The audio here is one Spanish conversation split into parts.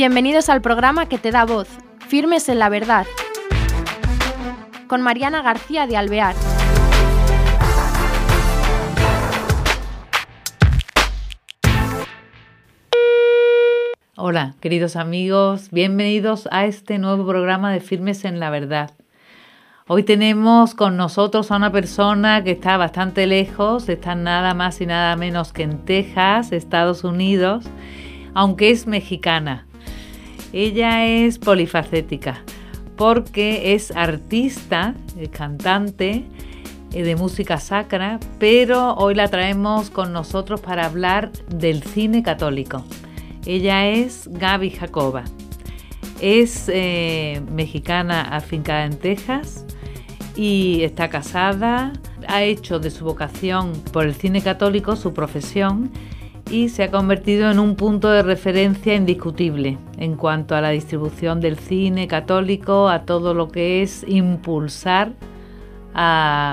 Bienvenidos al programa que te da voz, Firmes en la Verdad, con Mariana García de Alvear. Hola, queridos amigos, bienvenidos a este nuevo programa de Firmes en la Verdad. Hoy tenemos con nosotros a una persona que está bastante lejos, está nada más y nada menos que en Texas, Estados Unidos, aunque es mexicana. Ella es polifacética porque es artista, cantante eh, de música sacra, pero hoy la traemos con nosotros para hablar del cine católico. Ella es Gaby Jacoba. Es eh, mexicana afincada en Texas y está casada. Ha hecho de su vocación por el cine católico su profesión y se ha convertido en un punto de referencia indiscutible en cuanto a la distribución del cine católico, a todo lo que es impulsar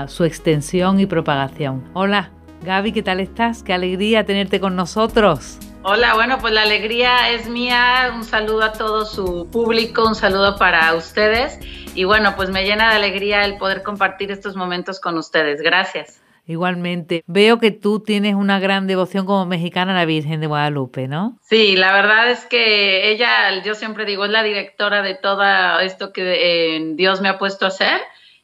su extensión y propagación. Hola, Gaby, ¿qué tal estás? Qué alegría tenerte con nosotros. Hola, bueno, pues la alegría es mía. Un saludo a todo su público, un saludo para ustedes. Y bueno, pues me llena de alegría el poder compartir estos momentos con ustedes. Gracias. Igualmente, veo que tú tienes una gran devoción como mexicana a la Virgen de Guadalupe, ¿no? Sí, la verdad es que ella, yo siempre digo, es la directora de todo esto que eh, Dios me ha puesto a hacer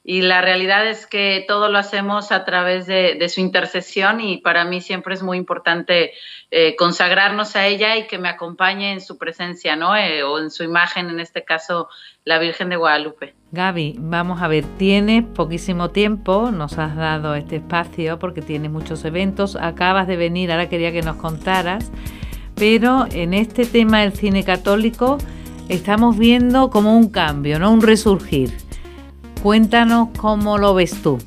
y la realidad es que todo lo hacemos a través de, su intercesión y para mí siempre es muy importante eh, consagrarnos a ella y que me acompañe en su presencia, ¿no? Eh, o en su imagen, en este caso, la Virgen de Guadalupe. Gaby, vamos a ver, tienes poquísimo tiempo, nos has dado este espacio porque tienes muchos eventos, acabas de venir, ahora quería que nos contaras, pero en este tema del cine católico estamos viendo como un cambio, ¿no? Un resurgir. Cuéntanos cómo lo ves tú.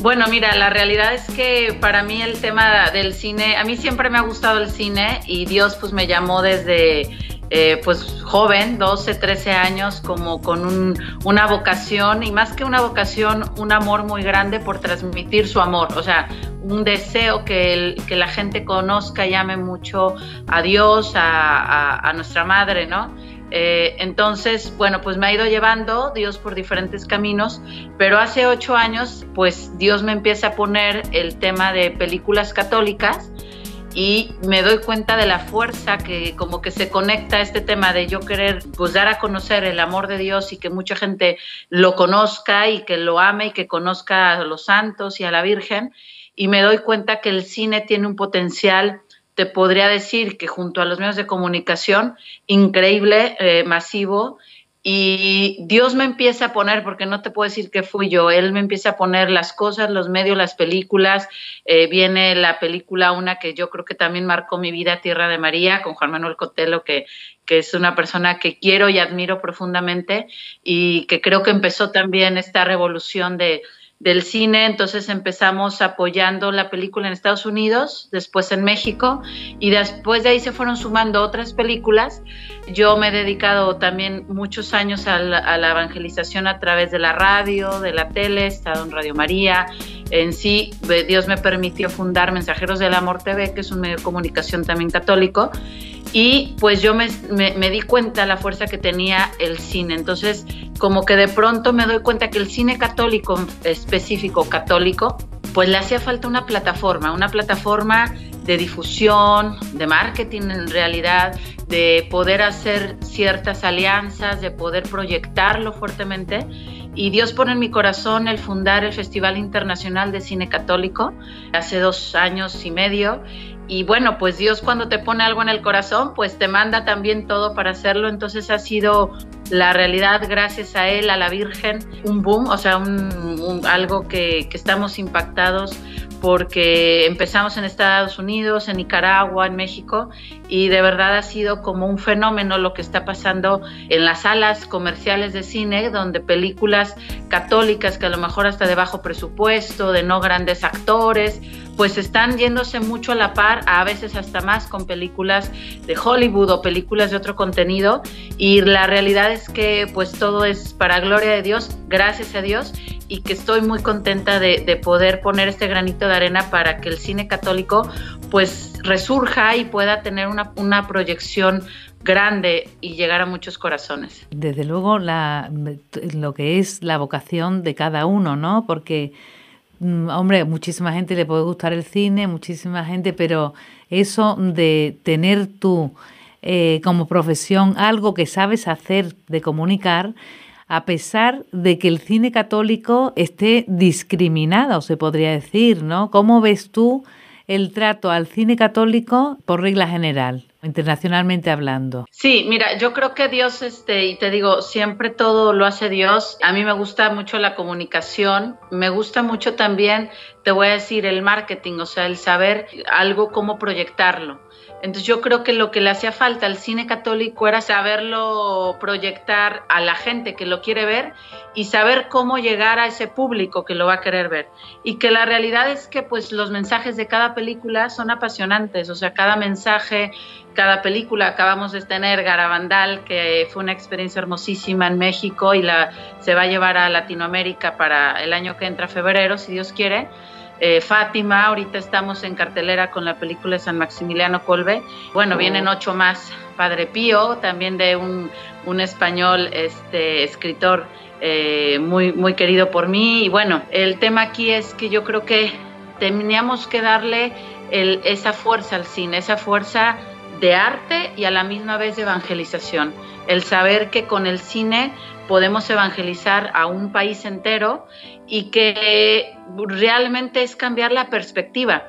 Bueno, mira, la realidad es que para mí el tema del cine, a mí siempre me ha gustado el cine y Dios pues me llamó desde eh, pues joven, 12, 13 años, como con una vocación y más que una vocación, un amor muy grande por transmitir su amor, o sea, un deseo que, que la gente conozca y ame mucho a Dios, a nuestra madre, ¿no? Eh, entonces, bueno, pues me ha ido llevando Dios por diferentes caminos, pero hace ocho años, pues Dios me empieza a poner el tema de películas católicas y me doy cuenta de la fuerza que como que se conecta a este tema de yo querer pues dar a conocer el amor de Dios y que mucha gente lo conozca y que lo ame y que conozca a los santos y a la Virgen. Y me doy cuenta que el cine tiene un potencial te podría decir que junto a los medios de comunicación, increíble, eh, masivo, y Dios me empieza a poner, porque no te puedo decir que fui yo, Él me empieza a poner las cosas, los medios, las películas. Eh, viene la película, una que yo creo que también marcó mi vida, Tierra de María, con Juan Manuel Cotelo, que, que es una persona que quiero y admiro profundamente y que creo que empezó también esta revolución de, del cine, entonces empezamos apoyando la película en Estados Unidos, después en México y después de ahí se fueron sumando otras películas. Yo me he dedicado también muchos años a la, evangelización a través de la radio, de la tele, he estado en Radio María. En sí, Dios me permitió fundar Mensajeros del Amor TV, que es un medio de comunicación también católico y pues yo me, di cuenta la fuerza que tenía el cine. Entonces, como que de pronto me doy cuenta que el cine católico, específico católico, pues le hacía falta una plataforma, una plataforma de difusión, de marketing en realidad, de poder hacer ciertas alianzas, de poder proyectarlo fuertemente. Y Dios pone en mi corazón el fundar el Festival Internacional de Cine Católico hace dos años y medio y bueno, pues Dios cuando te pone algo en el corazón, pues te manda también todo para hacerlo. Entonces ha sido la realidad, gracias a Él, a la Virgen, un boom, o sea, un, algo que, que estamos impactados porque empezamos en Estados Unidos, en Nicaragua, en México, y de verdad ha sido como un fenómeno lo que está pasando en las salas comerciales de cine, donde películas católicas que a lo mejor hasta de bajo presupuesto, de no grandes actores, pues están yéndose mucho a la par, a veces hasta más con películas de Hollywood o películas de otro contenido y la realidad es que pues todo es para gloria de Dios, gracias a Dios y que estoy muy contenta de, poder poner este granito de arena para que el cine católico pues resurja y pueda tener una, una proyección grande y llegar a muchos corazones. Desde luego, lo que es la vocación de cada uno, ¿no? Porque, hombre, muchísima gente le puede gustar el cine, muchísima gente, pero eso de tener tú eh, como profesión algo que sabes hacer, de comunicar, a pesar de que el cine católico esté discriminado, se podría decir, ¿no? ¿Cómo ves tú el trato al cine católico por regla general? Internacionalmente hablando. Sí, mira, yo creo que Dios, este, y te digo, siempre todo lo hace Dios. A mí me gusta mucho la comunicación, me gusta mucho también, te voy a decir, el marketing, o sea, el saber algo, cómo proyectarlo. Entonces yo creo que lo que le hacía falta al cine católico era saberlo proyectar a la gente que lo quiere ver y saber cómo llegar a ese público que lo va a querer ver. Y que la realidad es que pues los mensajes de cada película son apasionantes, o sea, cada mensaje, cada película, acabamos de tener Garabandal, que fue una experiencia hermosísima en México y se va a llevar a Latinoamérica para el año que entra, febrero, si Dios quiere eh, Fátima, ahorita estamos en cartelera con la película de San Maximiliano Colbe. Bueno, vienen ocho más. Padre Pío, también de un, español este, escritor eh, muy, muy querido por mí. Y bueno, el tema aquí es que yo creo que teníamos que darle esa fuerza al cine, esa fuerza de arte y a la misma vez de evangelización. El saber que con el cine podemos evangelizar a un país entero y que realmente es cambiar la perspectiva.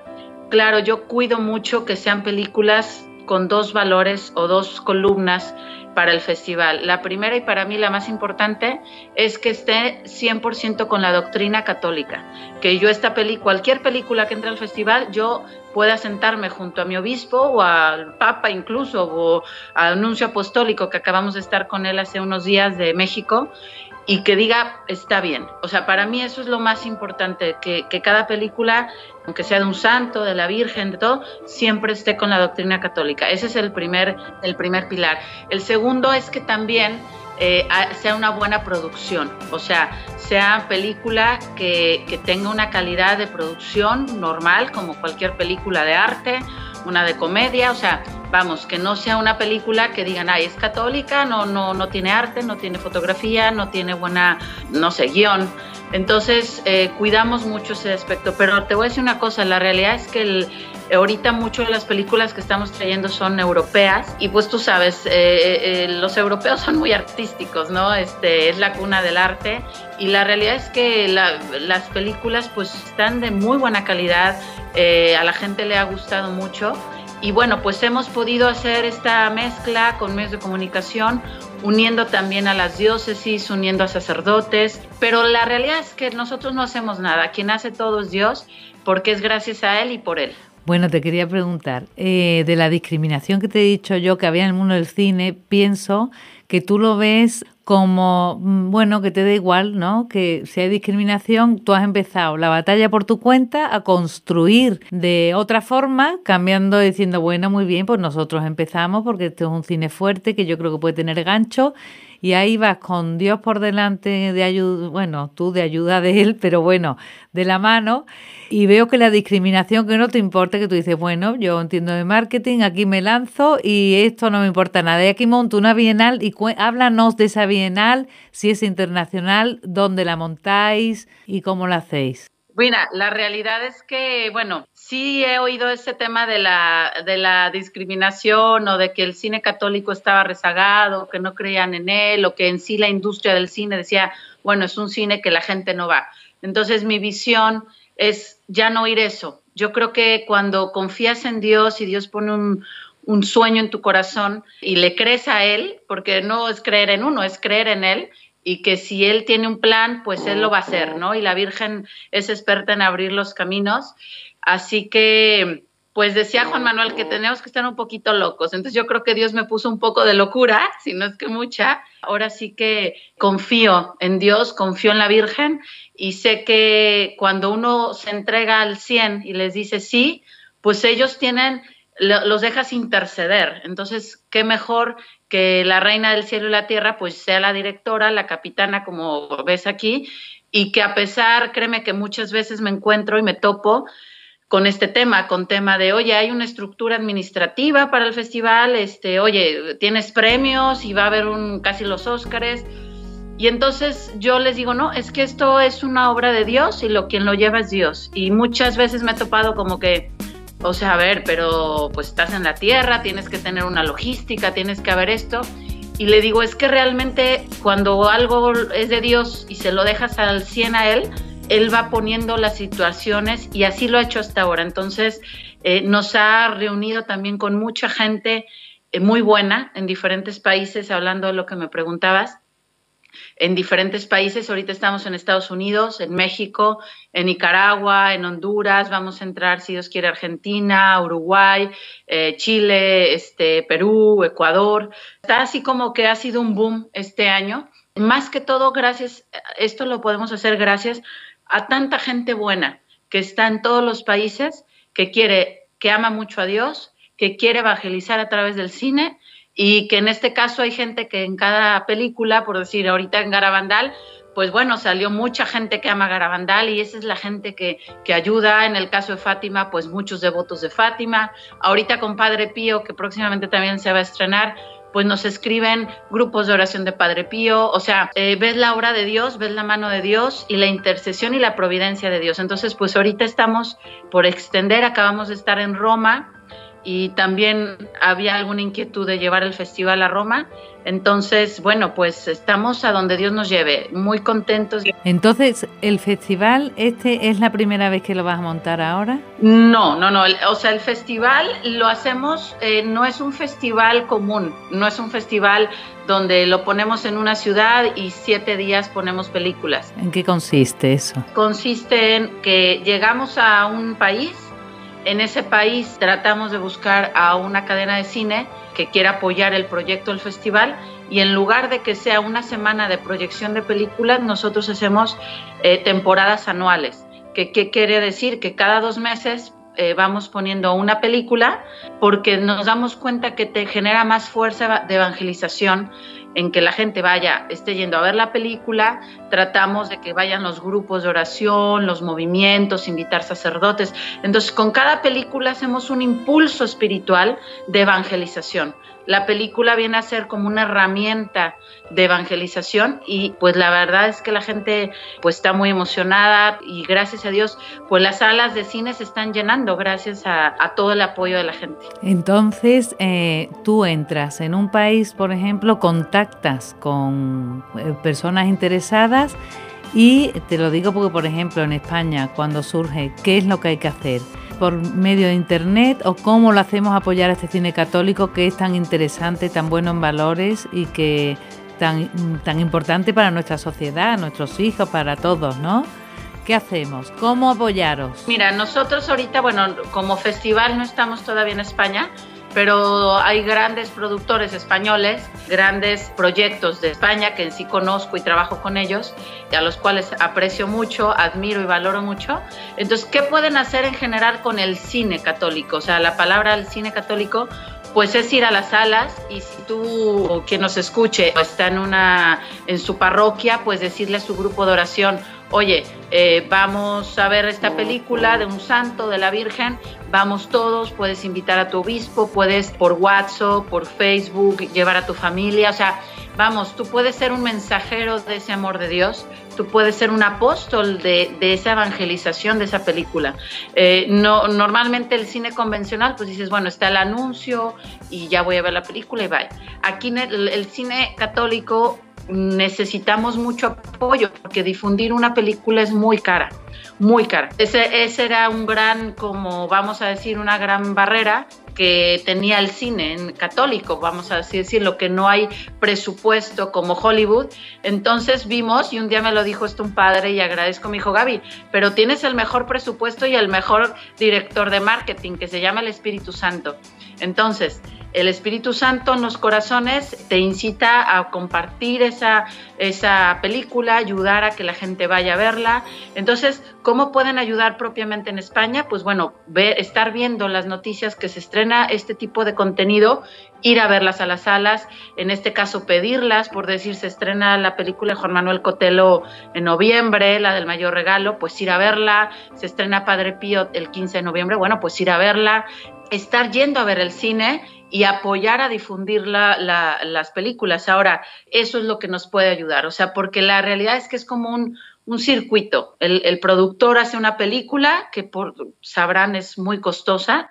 Claro, yo cuido mucho que sean películas con dos valores o dos columnas para el festival. La primera y para mí la más importante es que esté 100% con la doctrina católica. Que yo esta peli, cualquier película que entre al festival, yo pueda sentarme junto a mi obispo o al papa incluso o al anuncio apostólico que acabamos de estar con él hace unos días de México y que diga está bien. O sea, para mí eso es lo más importante, que, que, cada película, aunque sea de un santo, de la Virgen, de todo, siempre esté con la doctrina católica. Ese es el primer, el primer pilar. El segundo es que también eh, sea una buena producción, o sea, sea película que, que tenga una calidad de producción normal, como cualquier película de arte, una de comedia, o sea, vamos, que no sea una película que digan, ay, es católica, no, no, no tiene arte, no tiene fotografía, no tiene buena, no sé, guion. Entonces, eh, cuidamos mucho ese aspecto. Pero te voy a decir una cosa, la realidad es que el, ahorita muchas de las películas que estamos trayendo son europeas y pues tú sabes, eh, eh, los europeos son muy artísticos, ¿no? Este, es la cuna del arte y la realidad es que las películas pues están de muy buena calidad, a la gente le ha gustado mucho y bueno, pues hemos podido hacer esta mezcla con medios de comunicación, uniendo también a las diócesis, uniendo a sacerdotes, pero la realidad es que nosotros no hacemos nada, quien hace todo es Dios, porque es gracias a Él y por Él. Bueno, te quería preguntar, eh, de la discriminación que te he dicho yo que había en el mundo del cine, pienso que tú lo ves como, mm, bueno, que te da igual, ¿no? Que si hay discriminación, tú has empezado la batalla por tu cuenta a construir de otra forma, cambiando, diciendo, bueno, muy bien, pues nosotros empezamos porque este es un cine fuerte que yo creo que puede tener gancho y ahí vas con Dios por delante de ayuda, bueno, tú de ayuda de Él, pero bueno, de la mano, y veo que la discriminación que no te importa, que tú dices, bueno, yo entiendo de marketing, aquí me lanzo y esto no me importa nada. Y aquí monto una bienal y háblanos de esa bienal, si es internacional, dónde la montáis y cómo la hacéis. Mira, la realidad es que, bueno, sí he oído ese tema de la, de la discriminación o de que el cine católico estaba rezagado, que no creían en él, o que en sí la industria del cine decía, bueno, es un cine que la gente no va. Entonces mi visión es ya no oír eso. Yo creo que cuando confías en Dios y Dios pone un, un sueño en tu corazón y le crees a Él, porque no es creer en uno, es creer en Él, y que si él tiene un plan, pues él lo va a hacer, ¿no? Y la Virgen es experta en abrir los caminos. Así que, pues decía Juan Manuel que tenemos que estar un poquito locos. Entonces yo creo que Dios me puso un poco de locura, si no es que mucha. Ahora sí que confío en Dios, confío en la Virgen y sé que cuando uno se entrega al 100 y les dice sí, pues ellos tienen los dejas interceder. Entonces, qué mejor que la reina del cielo y la tierra, pues sea la directora, la capitana, como ves aquí, y que a pesar, créeme que muchas veces me encuentro y me topo con este tema, con tema de, oye, hay una estructura administrativa para el festival, este, oye, tienes premios y va a haber un, casi los Óscares. Y entonces yo les digo, no, es que esto es una obra de Dios y lo quien lo lleva es Dios. Y muchas veces me he topado como que, o sea, a ver, pero pues estás en la tierra, tienes que tener una logística, tienes que haber esto. Y le digo, es que realmente cuando algo es de Dios y se lo dejas al 100 a Él, él va poniendo las situaciones y así lo ha hecho hasta ahora. Entonces, eh, nos ha reunido también con mucha gente eh, muy buena en diferentes países, hablando de lo que me preguntabas. En diferentes países, ahorita estamos en Estados Unidos, en México, en Nicaragua, en Honduras, vamos a entrar, si Dios quiere, Argentina, Uruguay, eh, Chile, este, Perú, Ecuador. Está así como que ha sido un boom este año. Más que todo, gracias, esto lo podemos hacer gracias a tanta gente buena que está en todos los países, que quiere, que ama mucho a Dios, que quiere evangelizar a través del cine y que en este caso hay gente que en cada película, por decir ahorita en Garabandal, pues bueno, salió mucha gente que ama Garabandal y esa es la gente que, que, ayuda. En el caso de Fátima, pues muchos devotos de Fátima. Ahorita con Padre Pío, que próximamente también se va a estrenar, pues nos escriben grupos de oración de Padre Pío, o sea, eh, ves la obra de Dios, ves la mano de Dios y la intercesión y la providencia de Dios. Entonces, pues ahorita estamos por extender, acabamos de estar en Roma y también había alguna inquietud de llevar el festival a Roma. Entonces, bueno, pues estamos a donde Dios nos lleve, muy contentos. Entonces, ¿el festival este es la primera vez que lo vas a montar ahora? No, no, no. O sea, el festival lo hacemos, eh, no es un festival común, no es un festival donde lo ponemos en una ciudad y siete días ponemos películas. ¿En qué consiste eso? Consiste en que llegamos a un país en ese país tratamos de buscar a una cadena de cine que quiera apoyar el proyecto del festival y en lugar de que sea una semana de proyección de películas, nosotros hacemos eh, temporadas anuales. ¿Qué, quiere decir? Que cada dos meses eh, vamos poniendo una película porque nos damos cuenta que te genera más fuerza de evangelización en que la gente vaya, esté yendo a ver la película, tratamos de que vayan los grupos de oración, los movimientos, invitar sacerdotes. Entonces, con cada película hacemos un impulso espiritual de evangelización. La película viene a ser como una herramienta de evangelización y pues la verdad es que la gente pues está muy emocionada y gracias a Dios pues las salas de cine se están llenando gracias a, todo el apoyo de la gente. Entonces eh, tú entras en un país, por ejemplo, contactas con eh, personas interesadas y te lo digo porque, por ejemplo, en España, cuando surge, ¿qué es lo que hay que hacer? ¿Por medio de Internet o cómo lo hacemos apoyar a este cine católico que es tan interesante, tan bueno en valores y que tan, tan importante para nuestra sociedad, nuestros hijos, para todos, ¿no? ¿Qué hacemos? ¿Cómo apoyaros? Mira, nosotros ahorita, bueno, como festival no estamos todavía en España, pero hay grandes productores españoles, grandes proyectos de España que en sí conozco y trabajo con ellos, y a los cuales aprecio mucho, admiro y valoro mucho. Entonces, ¿qué pueden hacer en general con el cine católico? O sea, la palabra del cine católico pues es ir a las salas y si tú o quien nos escuche está en una en su parroquia, pues decirle a su grupo de oración, oye, eh, vamos a ver esta película de un santo, de la Virgen, vamos todos, puedes invitar a tu obispo, puedes por WhatsApp, por Facebook, llevar a tu familia, o sea, vamos, tú puedes ser un mensajero de ese amor de Dios, tú puedes ser un apóstol de, esa evangelización de esa película. Eh, no, normalmente el cine convencional, pues dices, bueno, está el anuncio y ya voy a ver la película y vaya. Aquí el cine católico necesitamos mucho apoyo porque difundir una película es muy cara, muy cara. Ese, era un gran, como vamos a decir, una gran barrera que tenía el cine en católico, vamos a así decirlo, que no hay presupuesto como Hollywood. Entonces vimos, y un día me lo dijo esto un padre y agradezco mi hijo Gaby, pero tienes el mejor presupuesto y el mejor director de marketing que se llama el Espíritu Santo. Entonces, el Espíritu Santo en los corazones te incita a compartir esa, esa película, ayudar a que la gente vaya a verla. Entonces, ¿cómo pueden ayudar propiamente en España? Pues bueno, estar viendo las noticias que se estrena este tipo de contenido, ir a verlas a las salas, en este caso pedirlas, por decir, se estrena la película de Juan Manuel Cotelo en noviembre, la del mayor regalo, pues ir a verla, se estrena Padre Pío el 15 de noviembre, bueno, pues ir a verla, estar yendo a ver el cine y apoyar a difundir las películas. Ahora, eso es lo que nos puede ayudar, o sea, porque la realidad es que es como un, circuito. El, el, productor hace una película que por, sabrán es muy costosa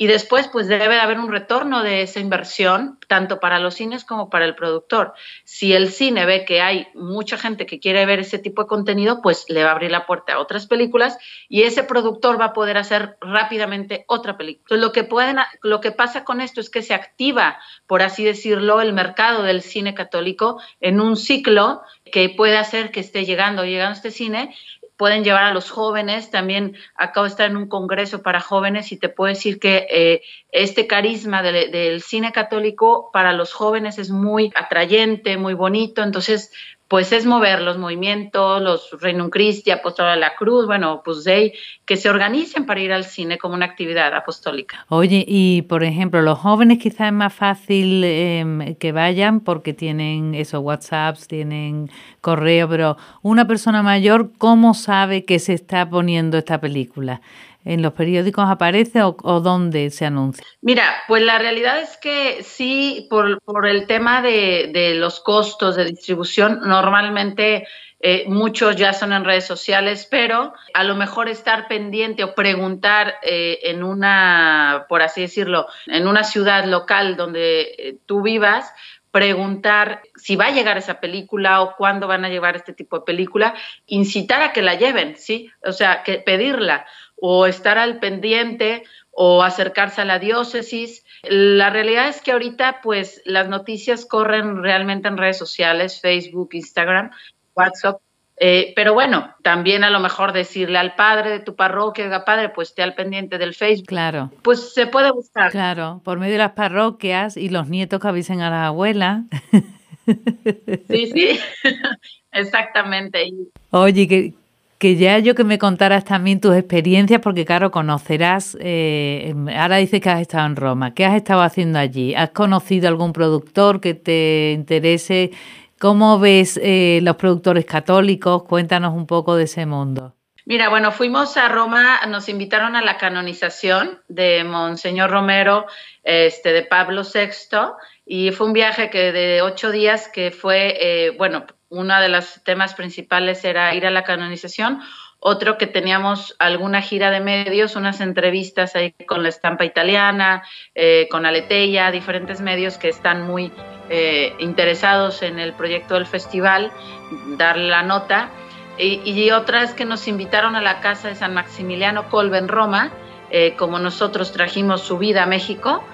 y después, pues debe de haber un retorno de esa inversión, tanto para los cines como para el productor. Si el cine ve que hay mucha gente que quiere ver ese tipo de contenido, pues le va a abrir la puerta a otras películas y ese productor va a poder hacer rápidamente otra película. Entonces, lo que, pueden, lo que pasa con esto es que se activa, por así decirlo, el mercado del cine católico en un ciclo que puede hacer que esté llegando, llegando este cine pueden llevar a los jóvenes. También acabo de estar en un congreso para jóvenes y te puedo decir que eh, este carisma del cine católico para los jóvenes es muy atrayente, muy bonito. Entonces, pues es mover los movimientos, los Reino Christi, Apóstol de la Cruz, bueno, pues de que se organicen para ir al cine como una actividad apostólica. Oye, y por ejemplo, los jóvenes quizás es más fácil em, que vayan porque tienen esos WhatsApps, tienen correo, pero una persona mayor, ¿cómo sabe que se está poniendo esta película? En los periódicos aparece o, dónde se anuncia? Mira, pues la realidad es que sí, por, por el tema de, de, los costos de distribución, normalmente eh, muchos ya son en redes sociales, pero a lo mejor estar pendiente o preguntar eh, en una, por así decirlo, en una ciudad local donde eh, tú vivas, preguntar si va a llegar esa película o cuándo van a llevar este tipo de película, incitar a que la lleven, ¿sí? O sea, que pedirla o estar al pendiente o acercarse a la diócesis. La realidad es que ahorita pues las noticias corren realmente en redes sociales, Facebook, Instagram, WhatsApp. Eh, pero bueno, también a lo mejor decirle al padre de tu parroquia, oiga padre, pues esté al pendiente del Facebook. Claro. Pues se puede buscar. Claro, por medio de las parroquias y los nietos que avisen a la abuela. Sí, sí, exactamente. Oye, que, que ya yo que me contaras también tus experiencias, porque claro, conocerás, eh, ahora dices que has estado en Roma, ¿qué has estado haciendo allí? ¿Has conocido algún productor que te interese? ¿Cómo ves eh, los productores católicos? Cuéntanos un poco de ese mundo. Mira, bueno, fuimos a Roma, nos invitaron a la canonización de Monseñor Romero, este, de Pablo VI, y fue un viaje que de ocho días que fue, eh, bueno, uno de los temas principales era ir a la canonización, otro que teníamos alguna gira de medios, unas entrevistas ahí con la estampa italiana, eh, con Aleteia, diferentes medios que están muy eh, interesados en el proyecto del festival, darle la nota. Y, y, otras que nos invitaron a la casa de San Maximiliano Colbe en Roma, eh, como nosotros trajimos su vida a México,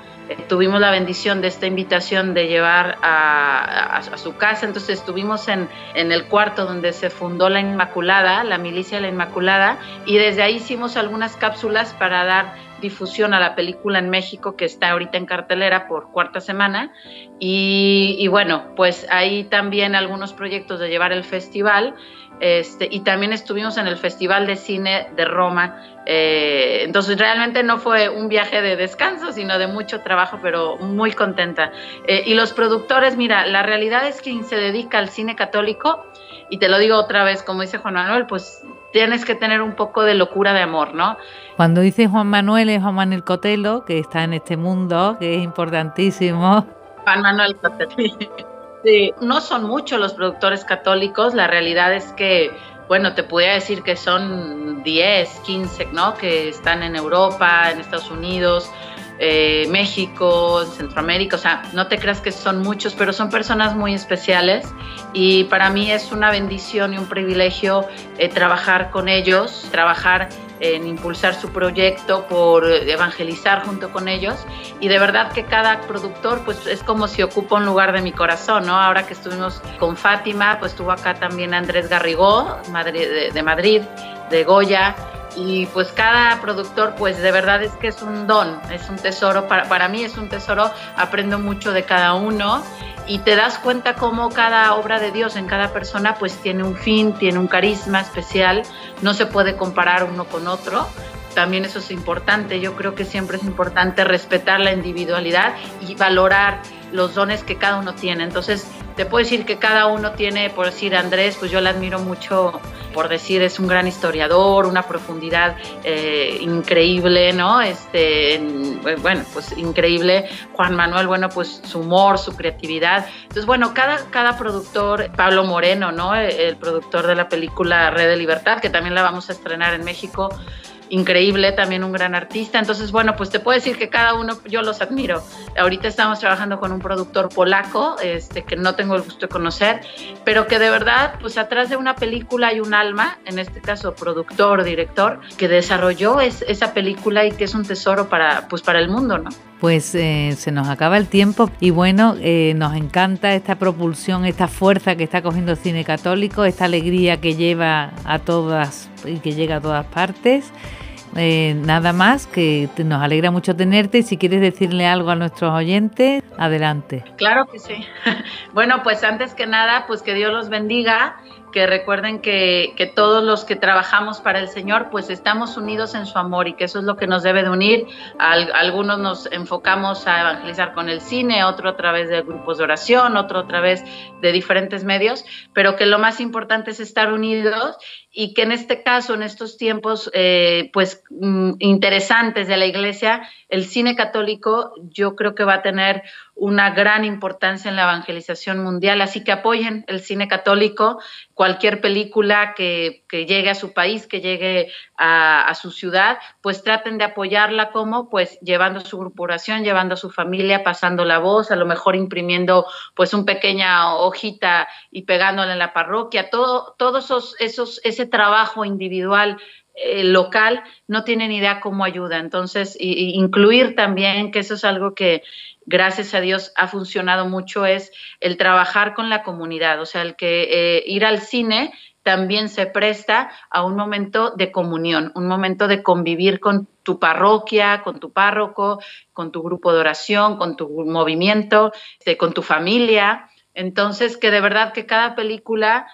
tuvimos la bendición de esta invitación de llevar a, su casa, entonces estuvimos en, en, el cuarto donde se fundó la Inmaculada, la milicia de la Inmaculada, y desde ahí hicimos algunas cápsulas para dar difusión a la película en México que está ahorita en cartelera por cuarta semana y, bueno pues ahí también algunos proyectos de llevar el festival este, y también estuvimos en el Festival de Cine de Roma. Eh, entonces realmente no fue un viaje de descanso, sino de mucho trabajo, pero muy contenta. Eh, y los productores, mira, la realidad es quien se dedica al cine católico, y te lo digo otra vez, como dice Juan Manuel, pues tienes que tener un poco de locura de amor, ¿no? Cuando dice Juan Manuel es Juan Manuel Cotelo, que está en este mundo, que es importantísimo. Juan Manuel Cotelo. Sí, no son muchos los productores católicos, la realidad es que, bueno, te podría decir que son 10, 15, ¿no? Que están en Europa, en Estados Unidos, eh, México, Centroamérica, o sea, no te creas que son muchos, pero son personas muy especiales y para mí es una bendición y un privilegio eh, trabajar con ellos, trabajar en impulsar su proyecto, por evangelizar junto con ellos. Y de verdad que cada productor pues es como si ocupa un lugar de mi corazón, ¿no? Ahora que estuvimos con Fátima, pues estuvo acá también Andrés Garrigó, de, Madrid, de Goya, y pues cada productor pues de verdad es que es un don, es un tesoro, para, para mí es un tesoro, aprendo mucho de cada uno y te das cuenta cómo cada obra de Dios en cada persona pues tiene un fin, tiene un carisma especial, no se puede comparar uno con otro. También eso es importante, yo creo que siempre es importante respetar la individualidad y valorar los dones que cada uno tiene. Entonces, te puedo decir que cada uno tiene, por decir Andrés, pues yo le admiro mucho, por decir, es un gran historiador, una profundidad eh, increíble, ¿no? Este, bueno, pues increíble. Juan Manuel, bueno, pues su humor, su creatividad. Entonces, bueno, cada, cada productor, Pablo Moreno, ¿no? El productor de la película Red de Libertad, que también la vamos a estrenar en México increíble, también un gran artista. Entonces, bueno, pues te puedo decir que cada uno yo los admiro. Ahorita estamos trabajando con un productor polaco, este, que no tengo el gusto de conocer, pero que de verdad, pues atrás de una película hay un alma, en este caso productor, director, que desarrolló es, esa película y que es un tesoro para, pues para el mundo, ¿no? Pues eh, se nos acaba el tiempo y bueno, eh, nos encanta esta propulsión, esta fuerza que está cogiendo el cine católico, esta alegría que lleva a todas y que llega a todas partes. Eh, nada más, que nos alegra mucho tenerte y si quieres decirle algo a nuestros oyentes, adelante. Claro que sí. Bueno, pues antes que nada, pues que Dios los bendiga que recuerden que, que, todos los que trabajamos para el Señor, pues estamos unidos en su amor y que eso es lo que nos debe de unir. algunos nos enfocamos a evangelizar con el cine, otro a través de grupos de oración, otro a través de diferentes medios, pero que lo más importante es estar unidos y que en este caso, en estos tiempos, eh, pues mm, interesantes de la iglesia, el cine católico yo creo que va a tener una gran importancia en la evangelización mundial, así que apoyen el cine católico, cualquier película que, llegue a su país, que llegue a, su ciudad, pues traten de apoyarla. Como, pues llevando su corporación, llevando a su familia, pasando la voz, a lo mejor imprimiendo pues una pequeña hojita y pegándola en la parroquia, todo, todos esos, esos, trabajo individual eh, local no tienen idea cómo ayuda. Entonces, incluir también, que eso es algo que gracias a Dios ha funcionado mucho, es el trabajar con la comunidad, o sea, el que eh, ir al cine también se presta a un momento de comunión, un momento de convivir con tu parroquia, con tu párroco, con tu grupo de oración, con tu movimiento, este, con tu familia. Entonces, que de verdad que cada película,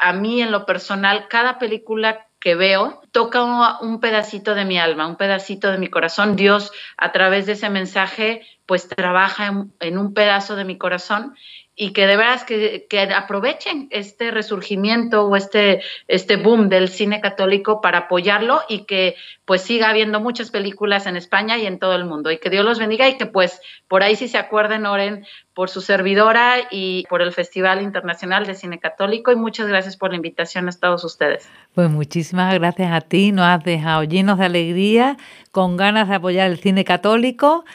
a mí en lo personal, cada película que veo toca un, pedacito de mi alma, un pedacito de mi corazón. Dios a través de ese mensaje pues trabaja en, un pedazo de mi corazón y que de veras que, aprovechen este resurgimiento o este, este boom del cine católico para apoyarlo y que pues siga habiendo muchas películas en España y en todo el mundo. Y que Dios los bendiga y que pues por ahí si se acuerden oren por su servidora y por el Festival Internacional de Cine Católico. Y muchas gracias por la invitación a todos ustedes. Pues muchísimas gracias a ti, nos has dejado llenos de alegría, con ganas de apoyar el cine católico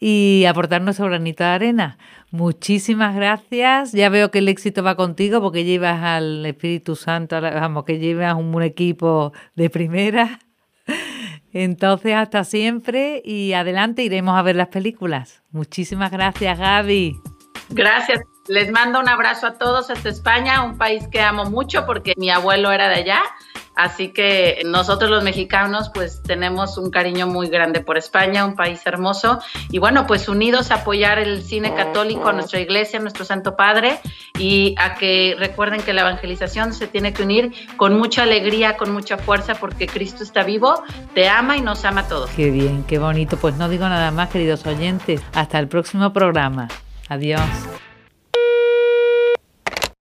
y aportar nuestro granito de arena. Muchísimas gracias. Ya veo que el éxito va contigo porque llevas al Espíritu Santo, vamos, que llevas un equipo de primera. Entonces, hasta siempre y adelante iremos a ver las películas. Muchísimas gracias, Gaby. Gracias. Les mando un abrazo a todos hasta España, un país que amo mucho porque mi abuelo era de allá Así que nosotros los mexicanos pues tenemos un cariño muy grande por España, un país hermoso. Y bueno, pues unidos a apoyar el cine católico, a nuestra iglesia, a nuestro Santo Padre y a que recuerden que la evangelización se tiene que unir con mucha alegría, con mucha fuerza, porque Cristo está vivo, te ama y nos ama a todos. Qué bien, qué bonito. Pues no digo nada más, queridos oyentes. Hasta el próximo programa. Adiós.